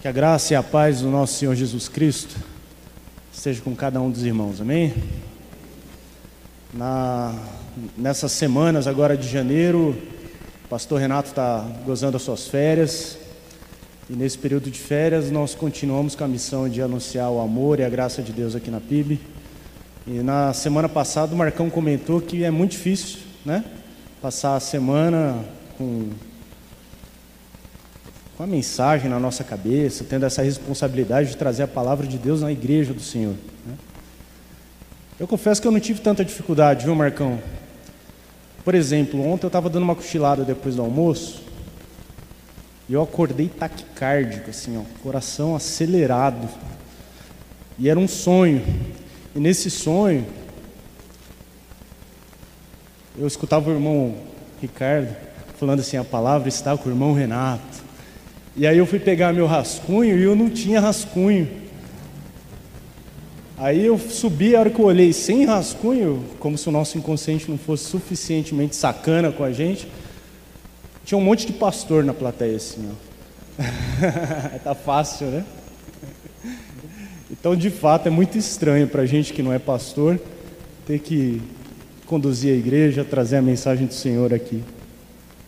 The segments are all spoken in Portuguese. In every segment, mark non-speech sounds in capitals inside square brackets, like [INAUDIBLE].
Que a graça e a paz do nosso Senhor Jesus Cristo esteja com cada um dos irmãos, amém? Na, nessas semanas agora de janeiro, o pastor Renato está gozando as suas férias. E nesse período de férias nós continuamos com a missão de anunciar o amor e a graça de Deus aqui na PIB. E na semana passada o Marcão comentou que é muito difícil, né? Passar a semana com com a mensagem na nossa cabeça, tendo essa responsabilidade de trazer a palavra de Deus na igreja do Senhor. Né? Eu confesso que eu não tive tanta dificuldade, viu, Marcão? Por exemplo, ontem eu estava dando uma cochilada depois do almoço e eu acordei taquicárdico, assim, ó, coração acelerado. E era um sonho. E nesse sonho, eu escutava o irmão Ricardo falando assim: a palavra está com o irmão Renato. E aí eu fui pegar meu rascunho e eu não tinha rascunho. Aí eu subi, a hora que eu olhei sem rascunho, como se o nosso inconsciente não fosse suficientemente sacana com a gente, tinha um monte de pastor na plateia assim, ó. [LAUGHS] tá fácil, né? Então, de fato, é muito estranho para a gente que não é pastor ter que conduzir a igreja, trazer a mensagem do Senhor aqui.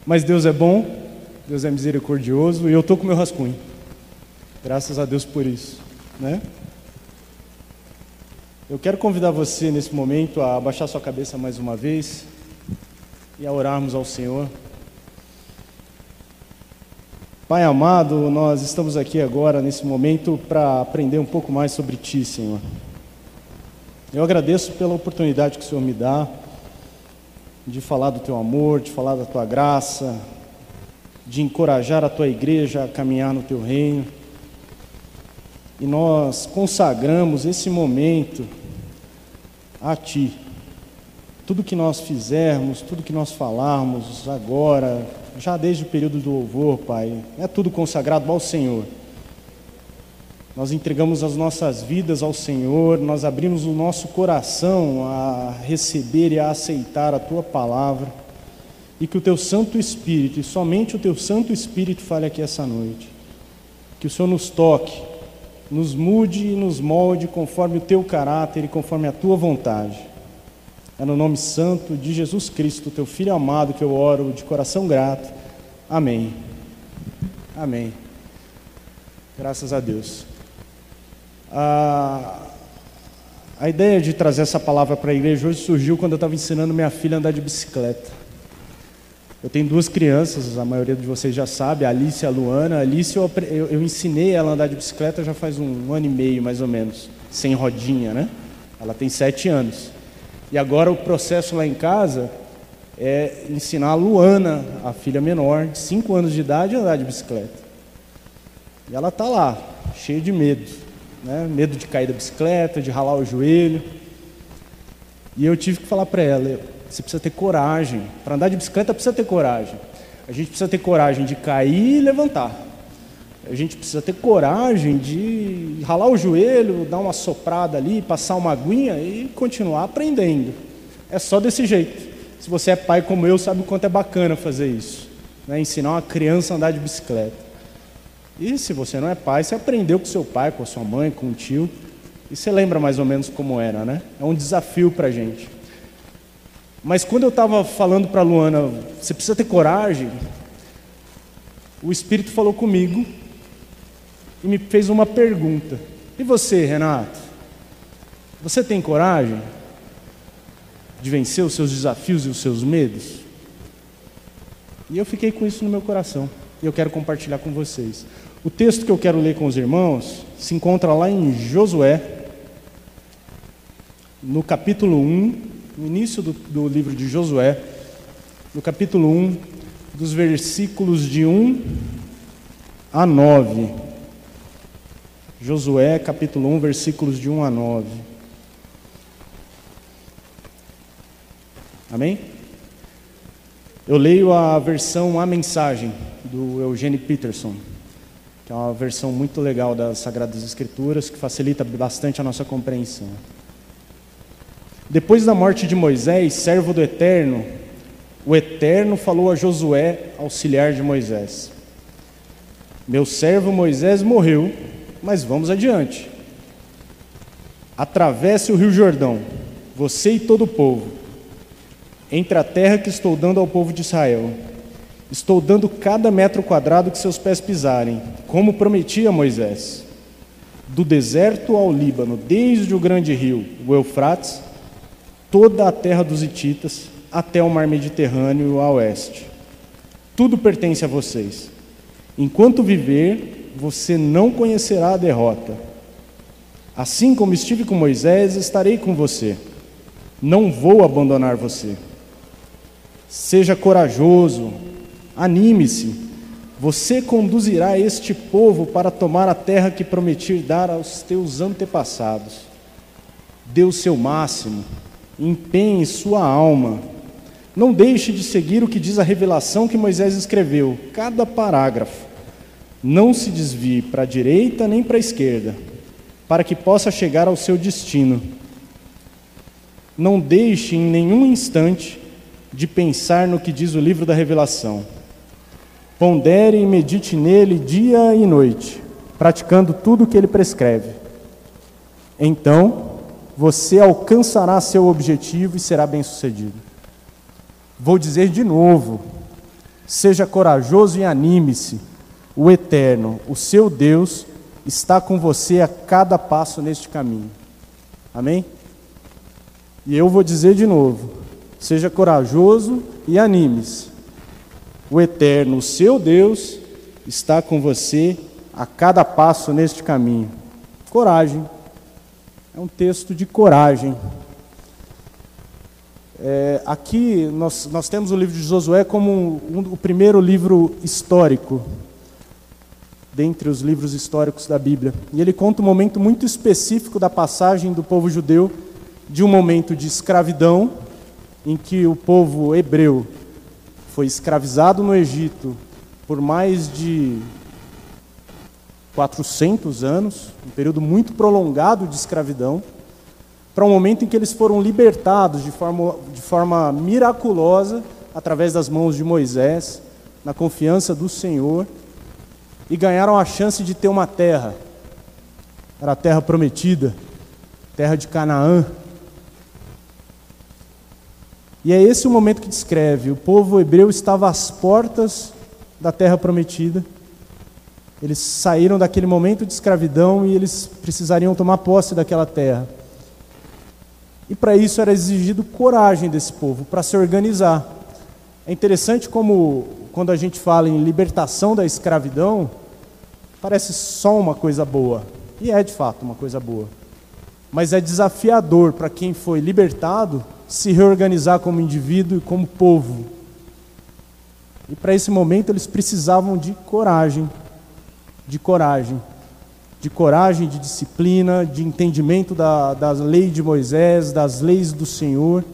Mas Deus é bom Deus é misericordioso e eu estou com meu rascunho. Graças a Deus por isso, né? Eu quero convidar você nesse momento a abaixar sua cabeça mais uma vez e a orarmos ao Senhor. Pai amado, nós estamos aqui agora nesse momento para aprender um pouco mais sobre Ti, Senhor. Eu agradeço pela oportunidade que o Senhor me dá de falar do Teu amor, de falar da Tua graça, de encorajar a tua igreja a caminhar no teu reino. E nós consagramos esse momento a ti. Tudo que nós fizermos, tudo que nós falarmos agora, já desde o período do louvor, Pai, é tudo consagrado ao Senhor. Nós entregamos as nossas vidas ao Senhor, nós abrimos o nosso coração a receber e a aceitar a tua palavra e que o teu Santo Espírito, e somente o teu Santo Espírito, fale aqui essa noite. Que o Senhor nos toque, nos mude e nos molde conforme o teu caráter e conforme a tua vontade. É no nome santo de Jesus Cristo, teu Filho amado, que eu oro de coração grato. Amém. Amém. Graças a Deus. A, a ideia de trazer essa palavra para a igreja hoje surgiu quando eu estava ensinando minha filha a andar de bicicleta. Eu tenho duas crianças, a maioria de vocês já sabe, a Alice e a Luana. A Alice eu, eu, eu ensinei ela a andar de bicicleta já faz um, um ano e meio, mais ou menos, sem rodinha, né? Ela tem sete anos. E agora o processo lá em casa é ensinar a Luana, a filha menor, de cinco anos de idade, a andar de bicicleta. E ela está lá, cheia de medo, né? Medo de cair da bicicleta, de ralar o joelho. E eu tive que falar para ela, você precisa ter coragem. Para andar de bicicleta precisa ter coragem. A gente precisa ter coragem de cair e levantar. A gente precisa ter coragem de ralar o joelho, dar uma soprada ali, passar uma aguinha e continuar aprendendo. É só desse jeito. Se você é pai como eu, sabe o quanto é bacana fazer isso. Né? Ensinar uma criança a andar de bicicleta. E se você não é pai, você aprendeu com seu pai, com a sua mãe, com o tio. E você lembra mais ou menos como era, né? É um desafio para a gente. Mas quando eu estava falando para a Luana, você precisa ter coragem, o Espírito falou comigo e me fez uma pergunta. E você, Renato? Você tem coragem de vencer os seus desafios e os seus medos? E eu fiquei com isso no meu coração. E eu quero compartilhar com vocês. O texto que eu quero ler com os irmãos se encontra lá em Josué, no capítulo 1, no início do, do livro de Josué, no capítulo 1, dos versículos de 1 a 9. Josué, capítulo 1, versículos de 1 a 9. Amém? Eu leio a versão A Mensagem, do Eugênio Peterson, que é uma versão muito legal das Sagradas Escrituras, que facilita bastante a nossa compreensão. Depois da morte de Moisés, servo do Eterno, o Eterno falou a Josué, auxiliar de Moisés: Meu servo Moisés morreu, mas vamos adiante. Atravesse o rio Jordão, você e todo o povo, entre a terra que estou dando ao povo de Israel. Estou dando cada metro quadrado que seus pés pisarem, como prometi a Moisés. Do deserto ao Líbano, desde o grande rio, o Eufrates, toda a terra dos Hititas, até o mar Mediterrâneo a oeste. Tudo pertence a vocês. Enquanto viver, você não conhecerá a derrota. Assim como estive com Moisés, estarei com você. Não vou abandonar você. Seja corajoso, anime-se. Você conduzirá este povo para tomar a terra que prometi dar aos teus antepassados. Dê o seu máximo, empenhe sua alma não deixe de seguir o que diz a revelação que Moisés escreveu, cada parágrafo. Não se desvie para a direita nem para a esquerda, para que possa chegar ao seu destino. Não deixe em nenhum instante de pensar no que diz o livro da revelação. Pondere e medite nele dia e noite, praticando tudo o que ele prescreve. Então, você alcançará seu objetivo e será bem-sucedido. Vou dizer de novo: seja corajoso e anime-se. O Eterno, o seu Deus, está com você a cada passo neste caminho. Amém? E eu vou dizer de novo: seja corajoso e anime-se. O Eterno, o seu Deus, está com você a cada passo neste caminho. Coragem. É um texto de coragem. É, aqui nós, nós temos o livro de Josué como um, um, o primeiro livro histórico, dentre os livros históricos da Bíblia. E ele conta um momento muito específico da passagem do povo judeu de um momento de escravidão, em que o povo hebreu foi escravizado no Egito por mais de 400 anos, um período muito prolongado de escravidão para um momento em que eles foram libertados de forma, de forma miraculosa através das mãos de Moisés, na confiança do Senhor, e ganharam a chance de ter uma terra. Era a terra prometida, terra de Canaã. E é esse o momento que descreve: o povo hebreu estava às portas da terra prometida. Eles saíram daquele momento de escravidão e eles precisariam tomar posse daquela terra. E para isso era exigido coragem desse povo, para se organizar. É interessante como, quando a gente fala em libertação da escravidão, parece só uma coisa boa. E é de fato uma coisa boa. Mas é desafiador para quem foi libertado se reorganizar como indivíduo e como povo. E para esse momento eles precisavam de coragem. De coragem de coragem, de disciplina, de entendimento da, das leis de Moisés, das leis do Senhor,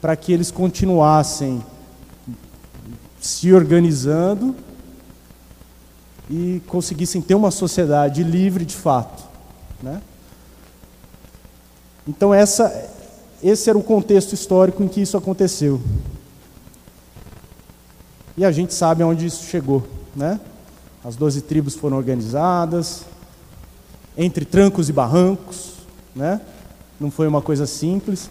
para que eles continuassem se organizando e conseguissem ter uma sociedade livre de fato. Né? Então, essa, esse era o contexto histórico em que isso aconteceu. E a gente sabe aonde isso chegou. Né? As doze tribos foram organizadas, entre trancos e barrancos, né? Não foi uma coisa simples,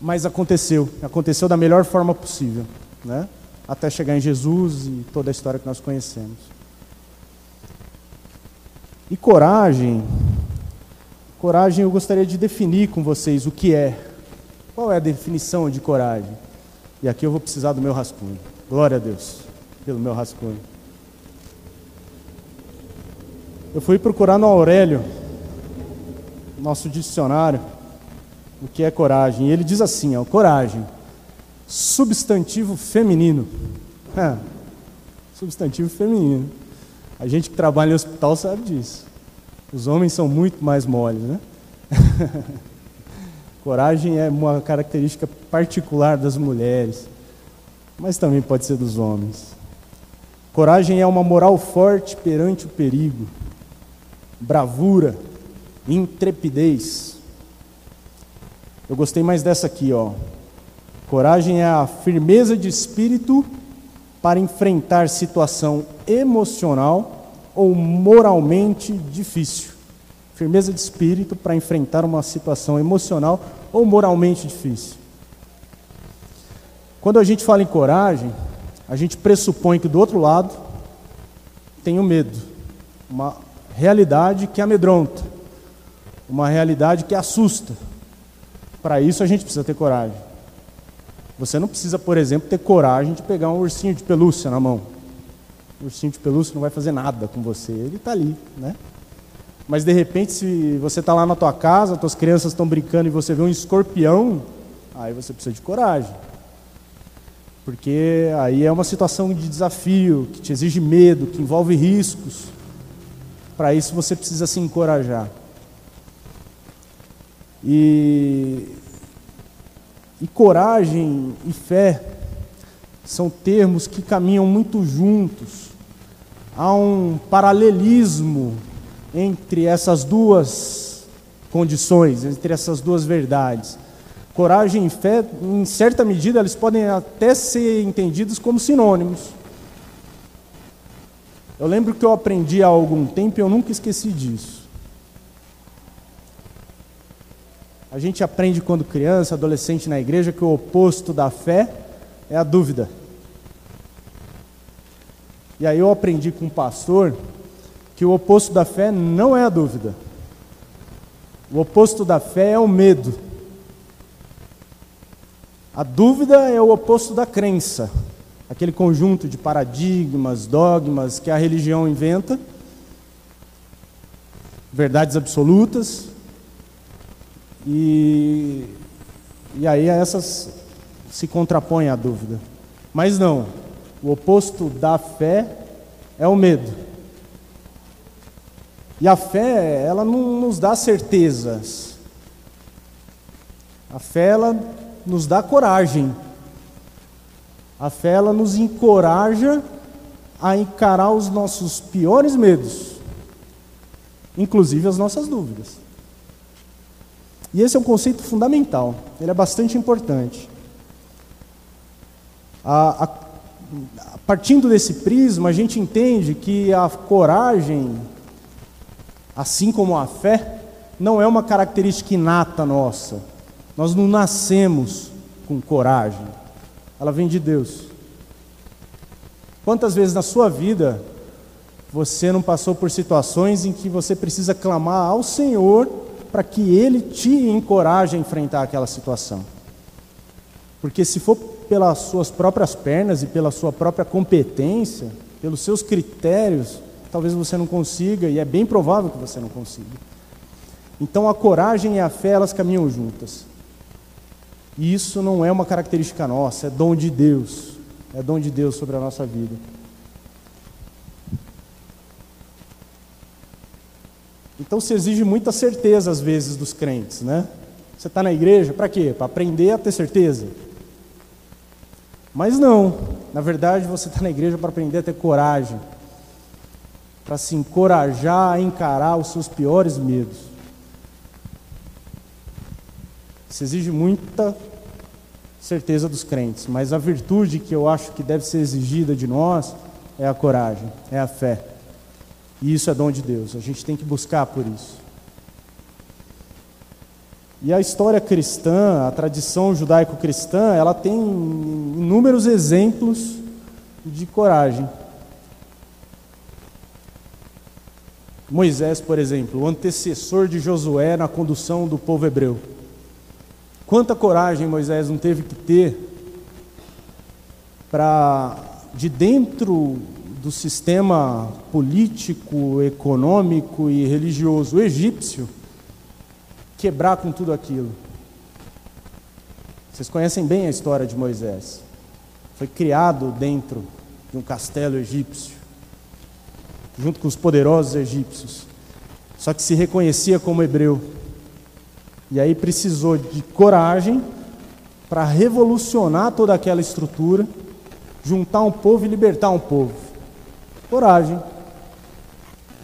mas aconteceu, aconteceu da melhor forma possível, né? Até chegar em Jesus e toda a história que nós conhecemos. E coragem, coragem eu gostaria de definir com vocês o que é. Qual é a definição de coragem? E aqui eu vou precisar do meu rascunho. Glória a Deus pelo meu rascunho. Eu fui procurar no Aurélio, nosso dicionário, o que é coragem. E ele diz assim: ó, coragem, substantivo feminino. É, substantivo feminino. A gente que trabalha em hospital sabe disso. Os homens são muito mais moles, né? [LAUGHS] Coragem é uma característica particular das mulheres, mas também pode ser dos homens. Coragem é uma moral forte perante o perigo bravura, intrepidez. Eu gostei mais dessa aqui, ó. Coragem é a firmeza de espírito para enfrentar situação emocional ou moralmente difícil. Firmeza de espírito para enfrentar uma situação emocional ou moralmente difícil. Quando a gente fala em coragem, a gente pressupõe que do outro lado tem o medo, uma realidade que amedronta, uma realidade que assusta. Para isso a gente precisa ter coragem. Você não precisa, por exemplo, ter coragem de pegar um ursinho de pelúcia na mão. O ursinho de pelúcia não vai fazer nada com você, ele está ali, né? Mas de repente, se você está lá na tua casa, tuas crianças estão brincando e você vê um escorpião, aí você precisa de coragem. Porque aí é uma situação de desafio, que te exige medo, que envolve riscos. Para isso você precisa se encorajar. E, e coragem e fé são termos que caminham muito juntos. Há um paralelismo entre essas duas condições, entre essas duas verdades. Coragem e fé, em certa medida, eles podem até ser entendidos como sinônimos. Eu lembro que eu aprendi há algum tempo e eu nunca esqueci disso. A gente aprende quando criança, adolescente na igreja, que o oposto da fé é a dúvida. E aí eu aprendi com um pastor que o oposto da fé não é a dúvida. O oposto da fé é o medo. A dúvida é o oposto da crença, aquele conjunto de paradigmas, dogmas que a religião inventa, verdades absolutas, e, e aí essas se contrapõem à dúvida. Mas não, o oposto da fé é o medo. E a fé, ela não nos dá certezas. A fé, ela nos dá coragem. A fé, ela nos encoraja a encarar os nossos piores medos, inclusive as nossas dúvidas. E esse é um conceito fundamental, ele é bastante importante. A, a, partindo desse prisma, a gente entende que a coragem, assim como a fé, não é uma característica inata nossa. Nós não nascemos com coragem, ela vem de Deus. Quantas vezes na sua vida você não passou por situações em que você precisa clamar ao Senhor para que Ele te encoraje a enfrentar aquela situação. Porque se for pelas suas próprias pernas e pela sua própria competência, pelos seus critérios, talvez você não consiga, e é bem provável que você não consiga. Então a coragem e a fé, elas caminham juntas. E isso não é uma característica nossa, é dom de Deus. É dom de Deus sobre a nossa vida. Então se exige muita certeza às vezes dos crentes, né? Você está na igreja para quê? Para aprender a ter certeza. Mas não, na verdade você está na igreja para aprender a ter coragem, para se encorajar a encarar os seus piores medos. Isso exige muita certeza dos crentes, mas a virtude que eu acho que deve ser exigida de nós é a coragem, é a fé. E isso é dom de Deus, a gente tem que buscar por isso. E a história cristã, a tradição judaico-cristã, ela tem inúmeros exemplos de coragem. Moisés, por exemplo, o antecessor de Josué na condução do povo hebreu. Quanta coragem Moisés não teve que ter para, de dentro do sistema político, econômico e religioso egípcio quebrar com tudo aquilo. Vocês conhecem bem a história de Moisés. Foi criado dentro de um castelo egípcio, junto com os poderosos egípcios. Só que se reconhecia como hebreu. E aí precisou de coragem para revolucionar toda aquela estrutura, juntar um povo e libertar um povo. Coragem.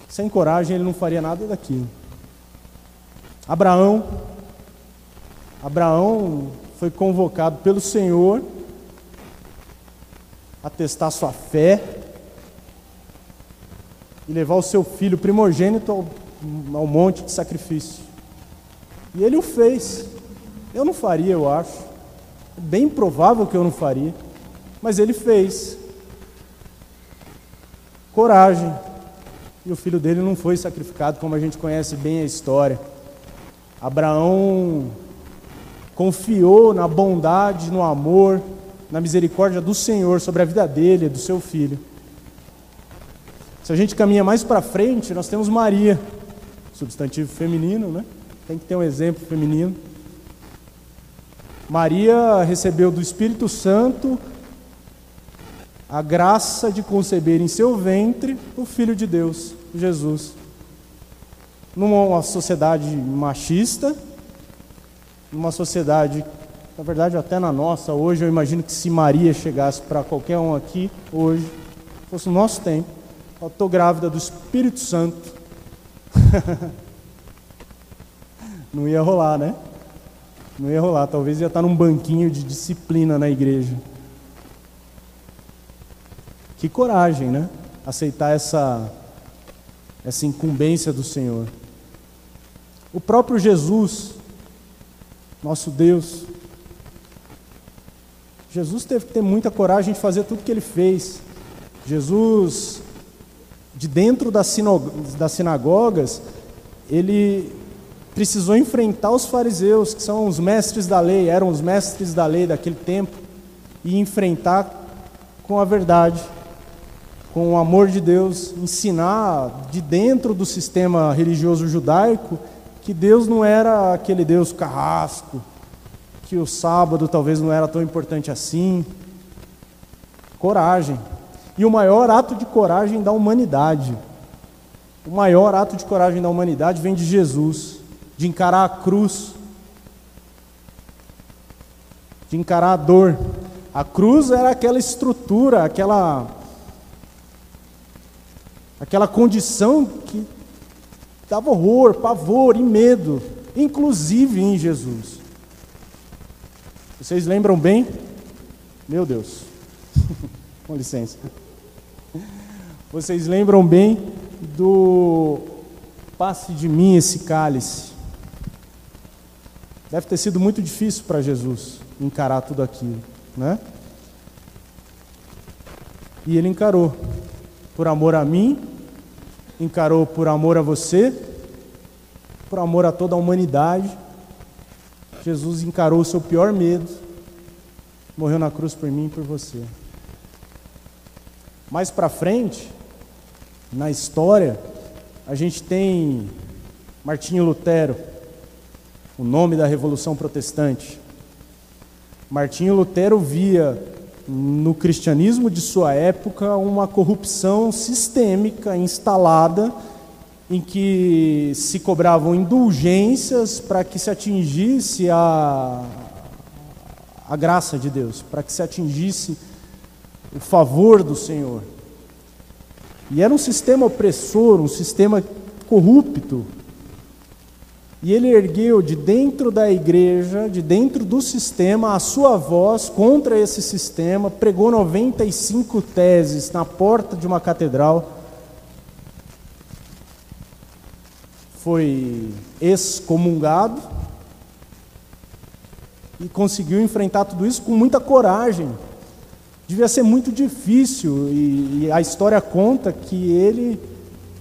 Sem coragem ele não faria nada daquilo. Abraão, Abraão foi convocado pelo Senhor a testar sua fé e levar o seu filho primogênito ao, ao monte de sacrifício. E ele o fez. Eu não faria, eu acho. É bem provável que eu não faria. Mas ele fez. Coragem. E o filho dele não foi sacrificado, como a gente conhece bem a história. Abraão confiou na bondade, no amor, na misericórdia do Senhor sobre a vida dele do seu filho. Se a gente caminha mais para frente, nós temos Maria, substantivo feminino, né? Tem que ter um exemplo feminino. Maria recebeu do Espírito Santo a graça de conceber em seu ventre o Filho de Deus, Jesus. Numa sociedade machista, numa sociedade, na verdade até na nossa, hoje eu imagino que se Maria chegasse para qualquer um aqui, hoje, fosse o nosso tempo, eu estou grávida do Espírito Santo. [LAUGHS] Não ia rolar, né? Não ia rolar. Talvez ia estar num banquinho de disciplina na igreja. Que coragem, né? Aceitar essa, essa incumbência do Senhor. O próprio Jesus, nosso Deus, Jesus teve que ter muita coragem de fazer tudo que ele fez. Jesus de dentro das, sinagogas, ele precisou enfrentar os fariseus, que são os mestres da lei, eram os mestres da lei daquele tempo, e enfrentar com a verdade, com o amor de Deus, ensinar de dentro do sistema religioso judaico que Deus não era aquele Deus carrasco, que o sábado talvez não era tão importante assim. Coragem, e o maior ato de coragem da humanidade, o maior ato de coragem da humanidade vem de Jesus, de encarar a cruz, de encarar a dor. A cruz era aquela estrutura, aquela aquela condição que dava horror, pavor e medo, inclusive em Jesus. Vocês lembram bem? Meu Deus. [LAUGHS] Com licença. Vocês lembram bem do passe de mim esse cálice. Deve ter sido muito difícil para Jesus encarar tudo aquilo, né? E ele encarou por amor a mim, encarou por amor a você, por amor a toda a humanidade. Jesus encarou o seu pior medo, morreu na cruz por mim e por você. Mais para frente, na história, a gente tem Martinho Lutero, o nome da Revolução Protestante. Martinho Lutero via no cristianismo de sua época uma corrupção sistêmica instalada em que se cobravam indulgências para que se atingisse a, a graça de Deus, para que se atingisse o favor do Senhor. E era um sistema opressor, um sistema corrupto. E ele ergueu de dentro da igreja, de dentro do sistema, a sua voz contra esse sistema, pregou 95 teses na porta de uma catedral. Foi excomungado e conseguiu enfrentar tudo isso com muita coragem. Devia ser muito difícil, e, e a história conta que ele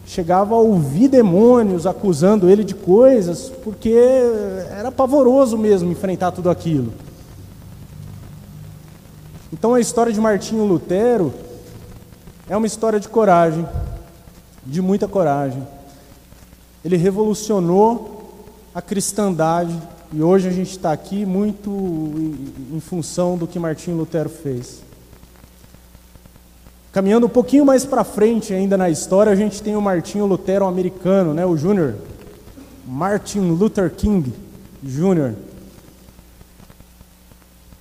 chegava a ouvir demônios acusando ele de coisas, porque era pavoroso mesmo enfrentar tudo aquilo. Então a história de Martinho Lutero é uma história de coragem, de muita coragem. Ele revolucionou a cristandade e hoje a gente está aqui muito em função do que Martinho Lutero fez. Caminhando um pouquinho mais para frente ainda na história, a gente tem o Martinho Lutero americano, né, o Júnior. Martin Luther King Jr.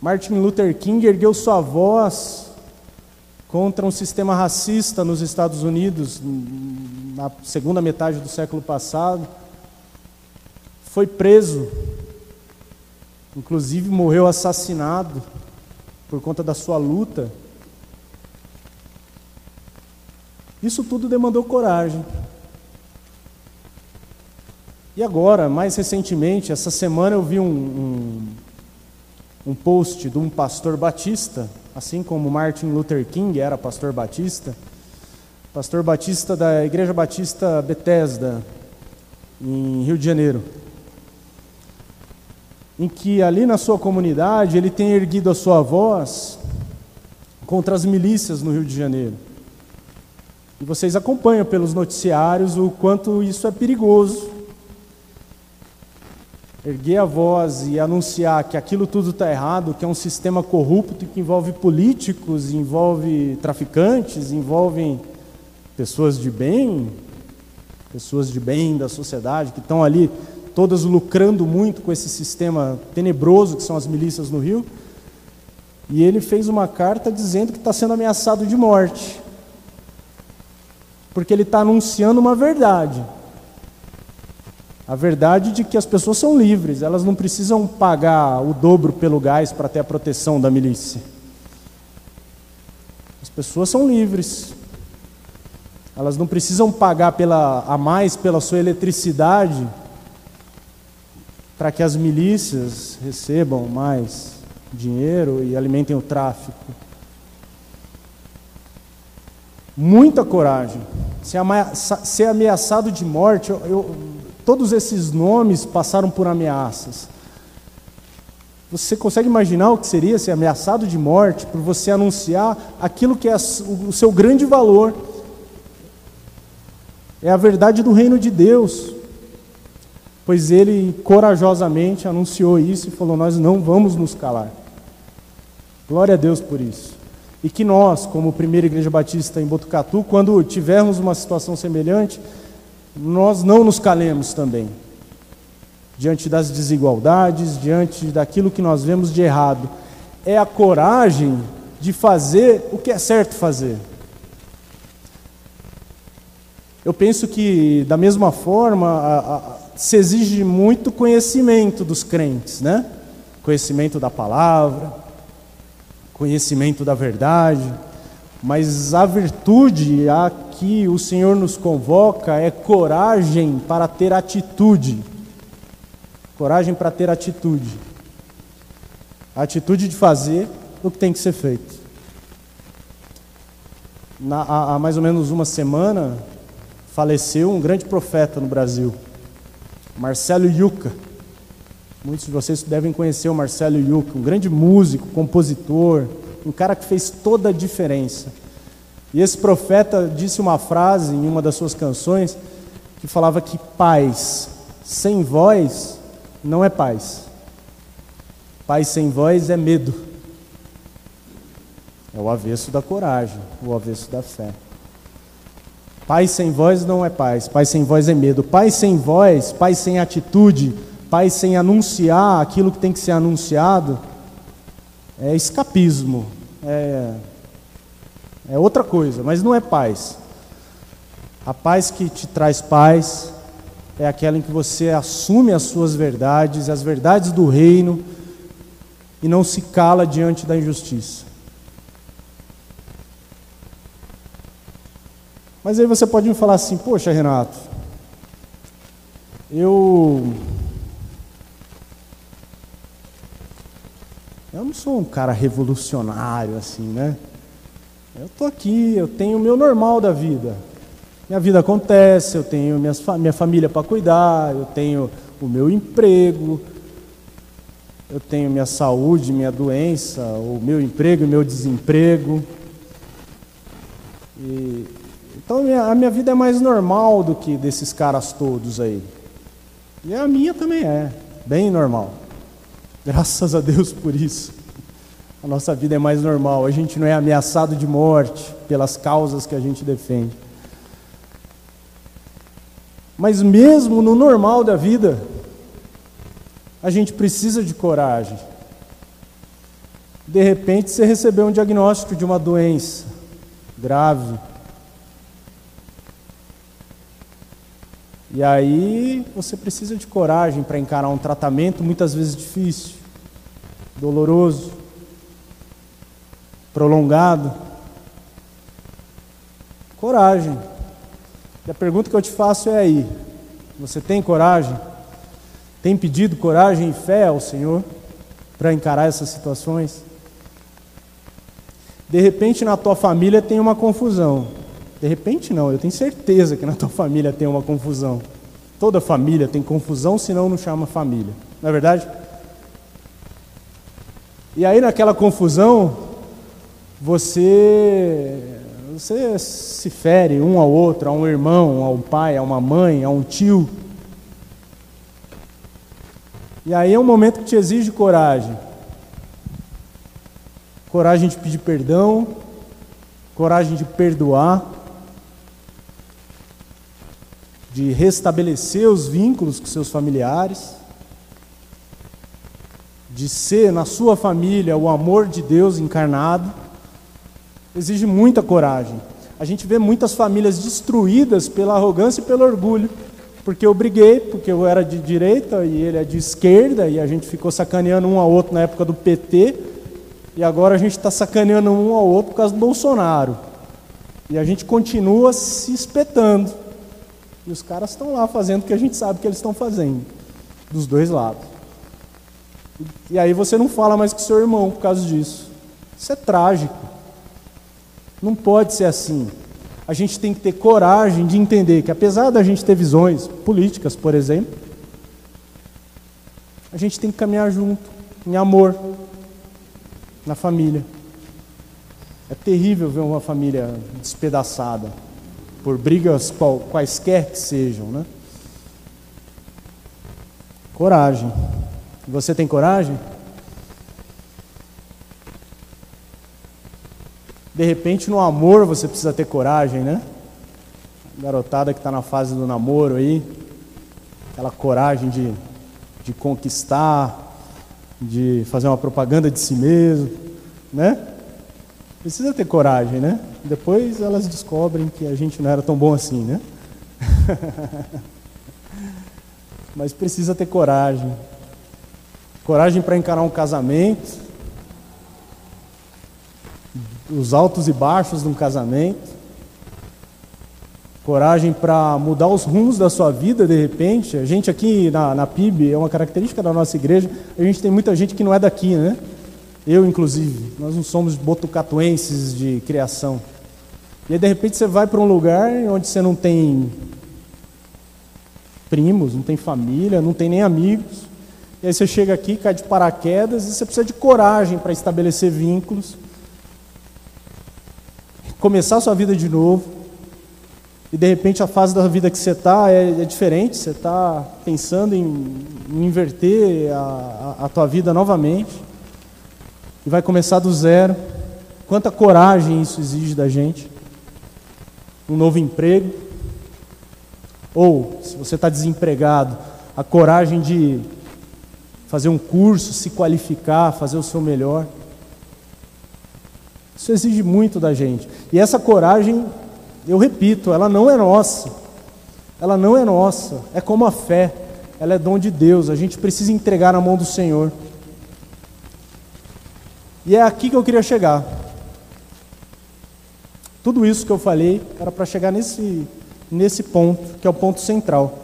Martin Luther King ergueu sua voz contra um sistema racista nos Estados Unidos na segunda metade do século passado. Foi preso, inclusive morreu assassinado por conta da sua luta Isso tudo demandou coragem. E agora, mais recentemente, essa semana eu vi um, um, um post de um pastor batista, assim como Martin Luther King era pastor batista, pastor batista da Igreja Batista Bethesda, em Rio de Janeiro, em que ali na sua comunidade ele tem erguido a sua voz contra as milícias no Rio de Janeiro. E vocês acompanham pelos noticiários o quanto isso é perigoso. Erguer a voz e anunciar que aquilo tudo está errado, que é um sistema corrupto que envolve políticos, envolve traficantes, envolve pessoas de bem, pessoas de bem da sociedade que estão ali todas lucrando muito com esse sistema tenebroso que são as milícias no Rio. E ele fez uma carta dizendo que está sendo ameaçado de morte, porque ele está anunciando uma verdade. A verdade de que as pessoas são livres, elas não precisam pagar o dobro pelo gás para ter a proteção da milícia. As pessoas são livres. Elas não precisam pagar pela, a mais pela sua eletricidade para que as milícias recebam mais dinheiro e alimentem o tráfico. Muita coragem. Ser ameaçado de morte, eu, eu, todos esses nomes passaram por ameaças. Você consegue imaginar o que seria ser ameaçado de morte por você anunciar aquilo que é o seu grande valor? É a verdade do reino de Deus. Pois ele corajosamente anunciou isso e falou: Nós não vamos nos calar. Glória a Deus por isso. E que nós, como Primeira Igreja Batista em Botucatu, quando tivermos uma situação semelhante, nós não nos calemos também. Diante das desigualdades, diante daquilo que nós vemos de errado. É a coragem de fazer o que é certo fazer. Eu penso que, da mesma forma, a, a, se exige muito conhecimento dos crentes, né? Conhecimento da palavra, conhecimento da verdade, mas a virtude a que o Senhor nos convoca é coragem para ter atitude. Coragem para ter atitude. A atitude de fazer o que tem que ser feito. Na, há, há mais ou menos uma semana, faleceu um grande profeta no Brasil, Marcelo Yuca. Muitos de vocês devem conhecer o Marcelo Yuca, um grande músico, compositor, um cara que fez toda a diferença. E esse profeta disse uma frase em uma das suas canções que falava que paz sem voz não é paz. Paz sem voz é medo. É o avesso da coragem, o avesso da fé. Paz sem voz não é paz, paz sem voz é medo. Paz sem voz, paz sem atitude, paz sem anunciar aquilo que tem que ser anunciado, é escapismo, é, é outra coisa, mas não é paz. A paz que te traz paz é aquela em que você assume as suas verdades, as verdades do reino, e não se cala diante da injustiça. Mas aí você pode me falar assim: Poxa, Renato, eu. Eu não sou um cara revolucionário assim, né? Eu estou aqui, eu tenho o meu normal da vida. Minha vida acontece, eu tenho minha, minha família para cuidar, eu tenho o meu emprego, eu tenho minha saúde, minha doença, o meu emprego e meu desemprego. E então a minha vida é mais normal do que desses caras todos aí. E a minha também é, bem normal. Graças a Deus por isso. A nossa vida é mais normal, a gente não é ameaçado de morte pelas causas que a gente defende. Mas mesmo no normal da vida, a gente precisa de coragem. De repente você recebeu um diagnóstico de uma doença grave E aí você precisa de coragem para encarar um tratamento muitas vezes difícil, doloroso, prolongado. coragem. E a pergunta que eu te faço é aí: você tem coragem? Tem pedido coragem e fé ao Senhor para encarar essas situações? De repente na tua família tem uma confusão. De repente não, eu tenho certeza que na tua família tem uma confusão. Toda família tem confusão, senão não chama família. Não é verdade? E aí naquela confusão, você você se fere um ao outro, a um irmão, a um pai, a uma mãe, a um tio. E aí é um momento que te exige coragem. Coragem de pedir perdão, coragem de perdoar, de restabelecer os vínculos com seus familiares, de ser na sua família o amor de Deus encarnado, exige muita coragem. A gente vê muitas famílias destruídas pela arrogância e pelo orgulho, porque eu briguei, porque eu era de direita e ele é de esquerda, e a gente ficou sacaneando um ao outro na época do PT, e agora a gente está sacaneando um ao outro por causa do Bolsonaro. E a gente continua se espetando. E os caras estão lá fazendo o que a gente sabe que eles estão fazendo, dos dois lados. E aí você não fala mais com seu irmão por causa disso. Isso é trágico. Não pode ser assim. A gente tem que ter coragem de entender que, apesar da gente ter visões políticas, por exemplo, a gente tem que caminhar junto, em amor, na família. É terrível ver uma família despedaçada por brigas qual, quaisquer que sejam, né? Coragem. Você tem coragem? De repente, no amor você precisa ter coragem, né? Garotada que está na fase do namoro aí, aquela coragem de, de conquistar, de fazer uma propaganda de si mesmo, né? Precisa ter coragem, né? Depois elas descobrem que a gente não era tão bom assim, né? [LAUGHS] Mas precisa ter coragem. Coragem para encarar um casamento, os altos e baixos de um casamento. Coragem para mudar os rumos da sua vida de repente. A gente aqui na, na PIB, é uma característica da nossa igreja, a gente tem muita gente que não é daqui, né? Eu, inclusive, nós não somos botucatuenses de criação. E aí, de repente, você vai para um lugar onde você não tem primos, não tem família, não tem nem amigos. E aí você chega aqui, cai de paraquedas e você precisa de coragem para estabelecer vínculos, começar a sua vida de novo. E de repente a fase da vida que você está é, é, diferente, você está pensando em, em inverter a, a, a tua vida novamente e vai começar do zero. Quanta coragem isso exige da gente. Um novo emprego. Ou, se você está desempregado, a coragem de fazer um curso, se qualificar, fazer o seu melhor. Isso exige muito da gente. E essa coragem, eu repito, ela não é nossa. Ela não é nossa. É como a fé. Ela é dom de Deus. A gente precisa entregar na mão do Senhor. E é aqui que eu queria chegar. Tudo isso que eu falei era para chegar nesse, nesse ponto, que é o ponto central.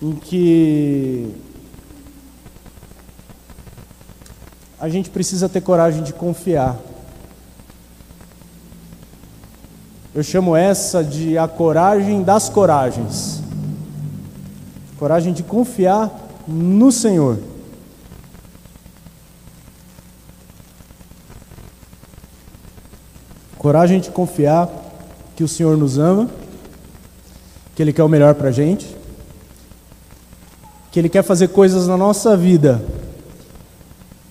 Em que a gente precisa ter coragem de confiar. Eu chamo essa de a coragem das coragens. Coragem de confiar no Senhor. Coragem de confiar que o Senhor nos ama, que Ele quer o melhor para a gente, que Ele quer fazer coisas na nossa vida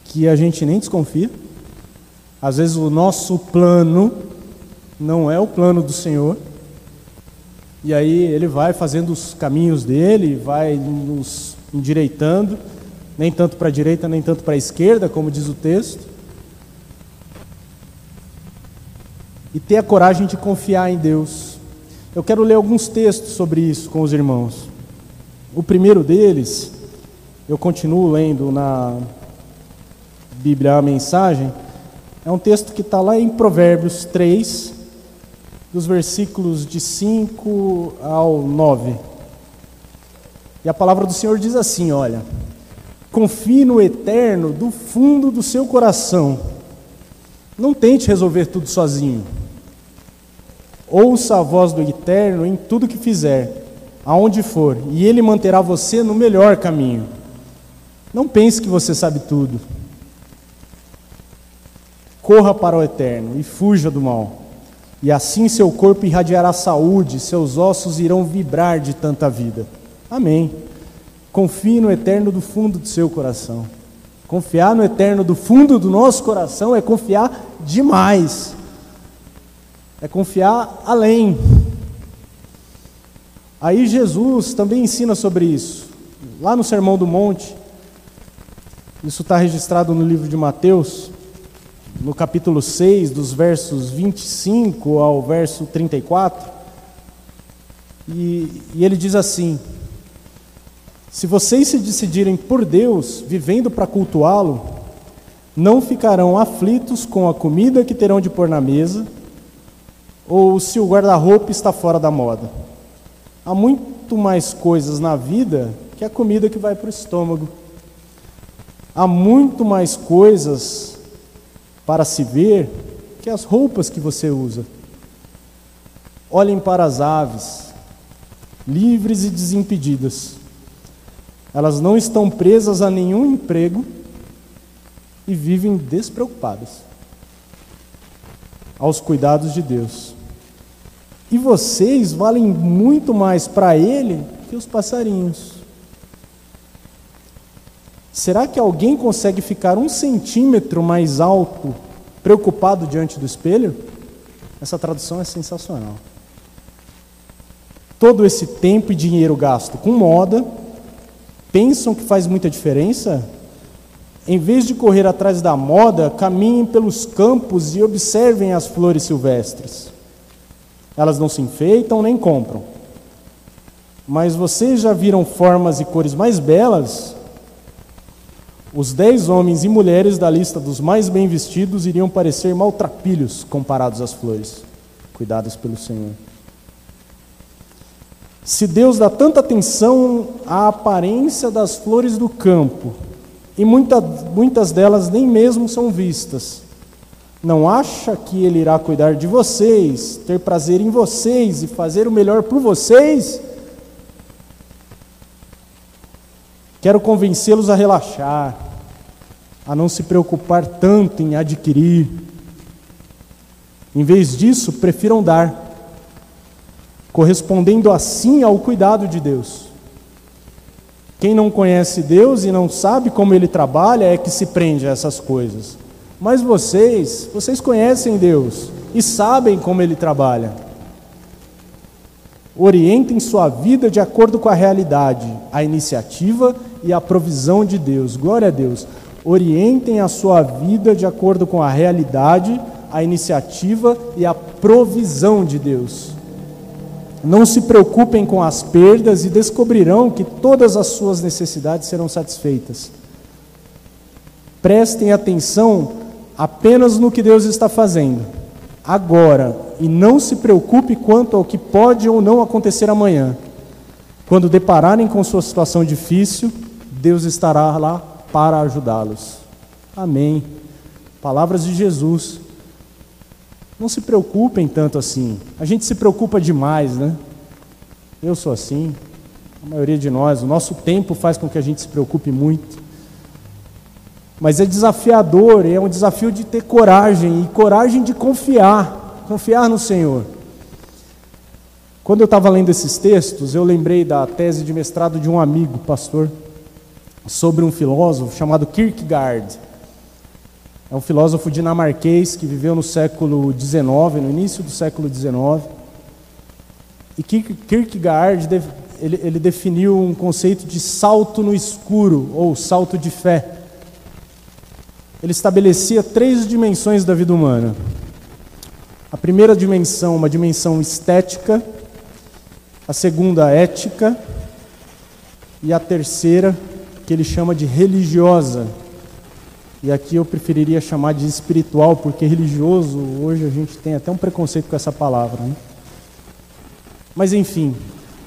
que a gente nem desconfia. Às vezes o nosso plano não é o plano do Senhor. E aí ele vai fazendo os caminhos dele, vai nos endireitando, nem tanto para a direita, nem tanto para a esquerda, como diz o texto. E ter a coragem de confiar em Deus. Eu quero ler alguns textos sobre isso com os irmãos. O primeiro deles, eu continuo lendo na Bíblia a mensagem, É um texto que está lá em Provérbios 3, dos versículos de 5 ao 9. E a palavra do Senhor diz assim: Olha, confie no eterno do fundo do seu coração. Não tente resolver tudo sozinho. Ouça a voz do eterno em tudo que fizer, aonde for, e ele manterá você no melhor caminho. Não pense que você sabe tudo. Corra para o eterno e fuja do mal. E assim seu corpo irradiará saúde, seus ossos irão vibrar de tanta vida. Amém. Confie no eterno do fundo do seu coração. Confiar no eterno do fundo do nosso coração é confiar demais. É confiar além. Aí Jesus também ensina sobre isso. Lá no Sermão do Monte, isso está registrado no livro de Mateus, no capítulo 6, dos versos 25 ao verso 34. E, e ele diz assim: Se vocês se decidirem por Deus, vivendo para cultuá-lo, não ficarão aflitos com a comida que terão de pôr na mesa, ou se o guarda-roupa está fora da moda. Há muito mais coisas na vida que a comida que vai para o estômago. Há muito mais coisas para se ver que as roupas que você usa. Olhem para as aves, livres e desimpedidas. Elas não estão presas a nenhum emprego e vivem despreocupadas aos cuidados de Deus. E vocês valem muito mais para Ele que os passarinhos. Será que alguém consegue ficar um centímetro mais alto, preocupado diante do espelho? Essa tradução é sensacional. Todo esse tempo e dinheiro gasto com moda, pensam que faz muita diferença? Em vez de correr atrás da moda, caminhem pelos campos e observem as flores silvestres. Elas não se enfeitam nem compram. Mas vocês já viram formas e cores mais belas os dez homens e mulheres da lista dos mais bem vestidos iriam parecer maltrapilhos comparados às flores, cuidadas pelo Senhor. Se Deus dá tanta atenção à aparência das flores do campo, e muita, muitas delas nem mesmo são vistas, não acha que Ele irá cuidar de vocês, ter prazer em vocês e fazer o melhor por vocês? Quero convencê-los a relaxar, a não se preocupar tanto em adquirir. Em vez disso, prefiram dar, correspondendo assim ao cuidado de Deus. Quem não conhece Deus e não sabe como ele trabalha é que se prende a essas coisas. Mas vocês, vocês conhecem Deus e sabem como ele trabalha. Orientem sua vida de acordo com a realidade, a iniciativa e a provisão de Deus. Glória a Deus. Orientem a sua vida de acordo com a realidade, a iniciativa e a provisão de Deus. Não se preocupem com as perdas e descobrirão que todas as suas necessidades serão satisfeitas. Prestem atenção apenas no que Deus está fazendo, agora, e não se preocupe quanto ao que pode ou não acontecer amanhã. Quando depararem com sua situação difícil, Deus estará lá para ajudá-los. Amém. Palavras de Jesus. Não se preocupem tanto assim. A gente se preocupa demais, né? Eu sou assim. A maioria de nós, o nosso tempo faz com que a gente se preocupe muito. Mas é desafiador, é um desafio de ter coragem e coragem de confiar, confiar no Senhor. Quando eu estava lendo esses textos, eu lembrei da tese de mestrado de um amigo, pastor, sobre um filósofo chamado Kierkegaard. É um filósofo dinamarquês que viveu no século XIX, no início do século XIX. E Kierkegaard ele, ele definiu um conceito de salto no escuro, ou salto de fé. Ele estabelecia três dimensões da vida humana. A primeira dimensão, uma dimensão estética, a segunda, ética, e a terceira, que ele chama de religiosa. E aqui eu preferiria chamar de espiritual, porque religioso, hoje a gente tem até um preconceito com essa palavra. Né? Mas enfim,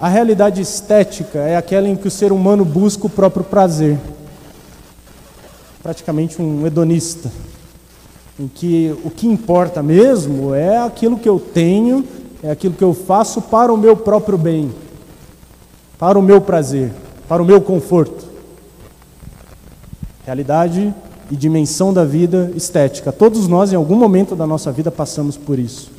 a realidade estética é aquela em que o ser humano busca o próprio prazer. Praticamente um hedonista. Em que o que importa mesmo é aquilo que eu tenho, é aquilo que eu faço para o meu próprio bem, para o meu prazer, para o meu conforto. Realidade e dimensão da vida estética. Todos nós, em algum momento da nossa vida, passamos por isso.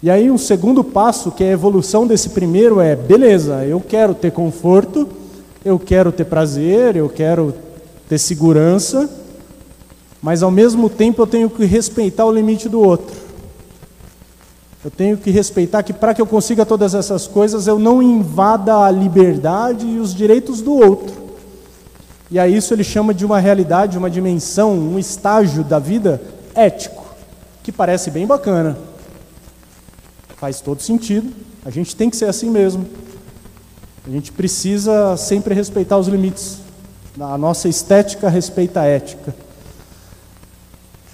E aí, um segundo passo, que é a evolução desse primeiro, é: beleza, eu quero ter conforto, eu quero ter prazer, eu quero ter segurança, mas ao mesmo tempo eu tenho que respeitar o limite do outro. Eu tenho que respeitar que para que eu consiga todas essas coisas, eu não invada a liberdade e os direitos do outro. E a isso ele chama de uma realidade, uma dimensão, um estágio da vida ético, que parece bem bacana. Faz todo sentido. A gente tem que ser assim mesmo. A gente precisa sempre respeitar os limites. A nossa estética respeita a ética.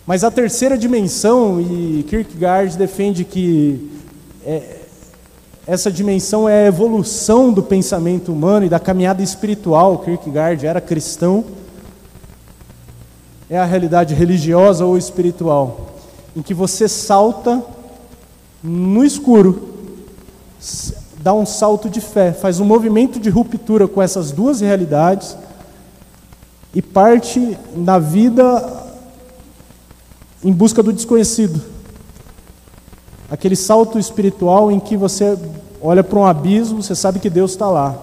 Mas a terceira dimensão, e Kierkegaard defende que é, essa dimensão é a evolução do pensamento humano e da caminhada espiritual. Kierkegaard era cristão. É a realidade religiosa ou espiritual, em que você salta no escuro, dá um salto de fé, faz um movimento de ruptura com essas duas realidades e parte na vida em busca do desconhecido. Aquele salto espiritual em que você olha para um abismo, você sabe que Deus está lá.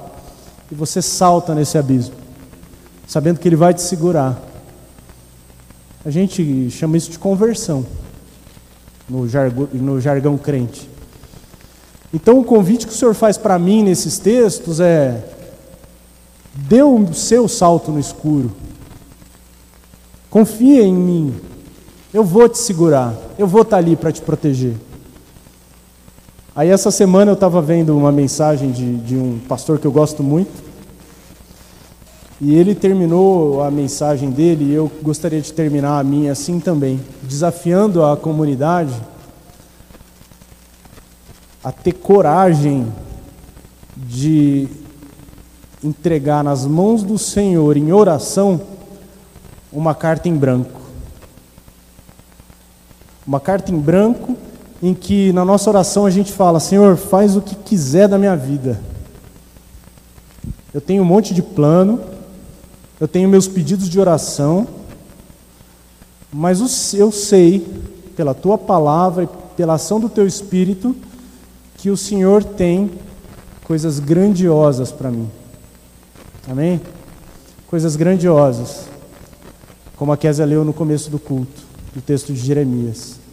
E você salta nesse abismo, sabendo que Ele vai te segurar. A gente chama isso de conversão, no jargão, no jargão crente. Então, o convite que o Senhor faz para mim nesses textos é: dê o seu salto no escuro, confia em mim, eu vou te segurar, eu vou estar ali para te proteger. Aí essa semana eu estava vendo uma mensagem de, de um pastor que eu gosto muito. E ele terminou a mensagem dele, e eu gostaria de terminar a minha assim também, desafiando a comunidade a ter coragem de entregar nas mãos do Senhor em oração uma carta em branco. Uma carta em branco em que na nossa oração a gente fala: Senhor, faz o que quiser da minha vida. Eu tenho um monte de plano, eu tenho meus pedidos de oração, mas eu sei, pela tua palavra e pela ação do teu espírito, que o Senhor tem coisas grandiosas para mim. Amém? Coisas grandiosas, como a Kézia leu no começo do culto, do texto de Jeremias.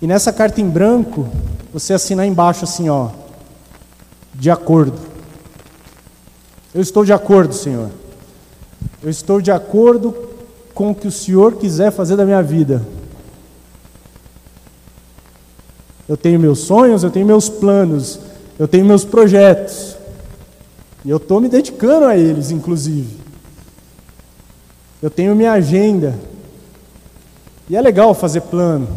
E nessa carta em branco, você assina embaixo assim, ó, de acordo. Eu estou de acordo, Senhor. Eu estou de acordo com o que o Senhor quiser fazer da minha vida. Eu tenho meus sonhos, eu tenho meus planos, eu tenho meus projetos. E eu estou me dedicando a eles, inclusive. Eu tenho minha agenda. E é legal fazer plano.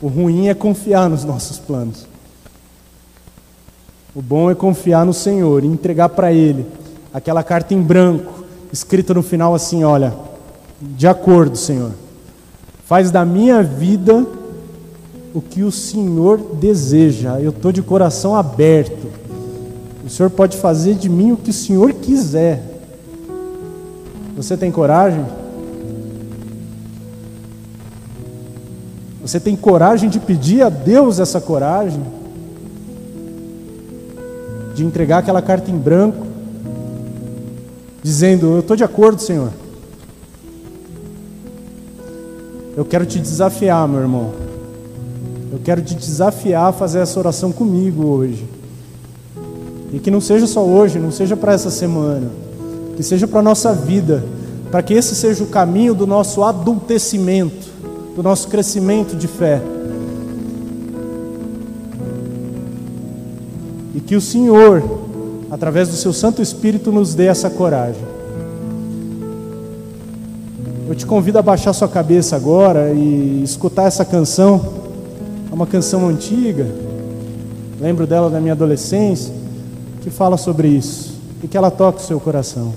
O ruim é confiar nos nossos planos. O bom é confiar no Senhor e entregar para Ele aquela carta em branco, escrita no final assim: olha, de acordo, Senhor, faz da minha vida o que o Senhor deseja, eu estou de coração aberto. O Senhor pode fazer de mim o que o Senhor quiser. Você tem coragem? Você tem coragem de pedir a Deus essa coragem? De entregar aquela carta em branco, dizendo: Eu estou de acordo, Senhor. Eu quero te desafiar, meu irmão. Eu quero te desafiar a fazer essa oração comigo hoje. E que não seja só hoje, não seja para essa semana, que seja para a nossa vida, para que esse seja o caminho do nosso adultecimento do nosso crescimento de fé. E que o Senhor, através do seu Santo Espírito, nos dê essa coragem. Eu te convido a baixar sua cabeça agora e escutar essa canção. É uma canção antiga. Lembro dela da minha adolescência, que fala sobre isso e que ela toca o seu coração.